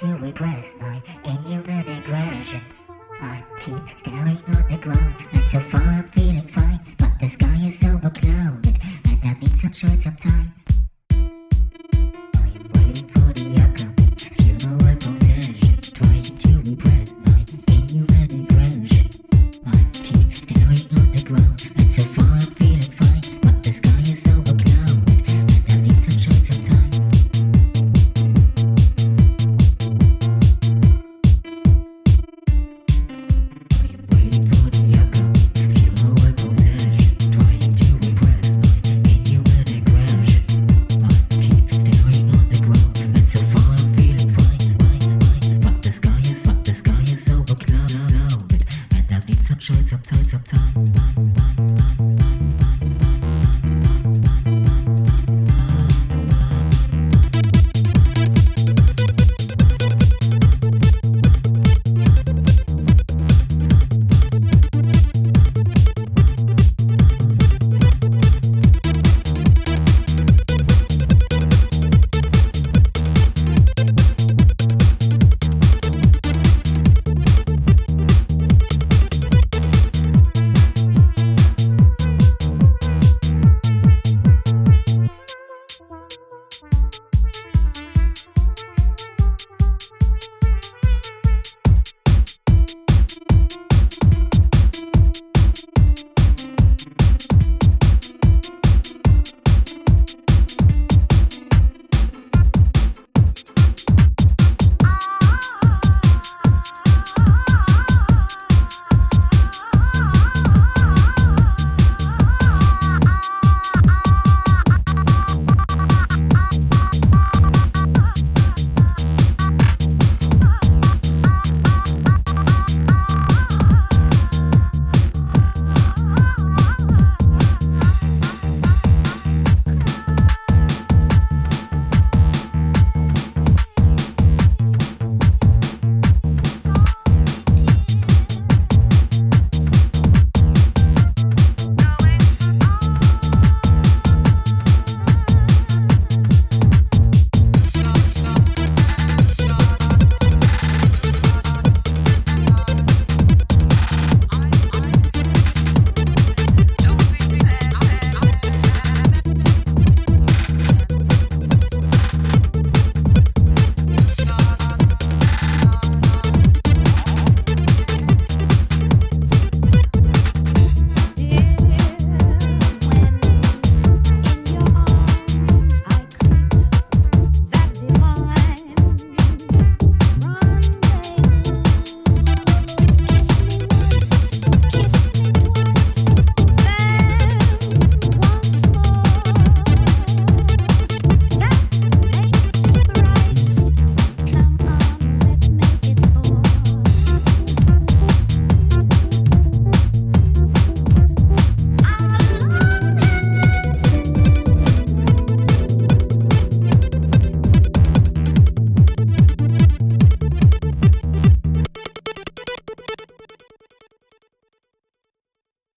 to repress my inhuman aggression. I keep staring on the ground, and so far I'm feeling fine. But the sky is overclouded, and I need some shade some time. time, time, time, time, time.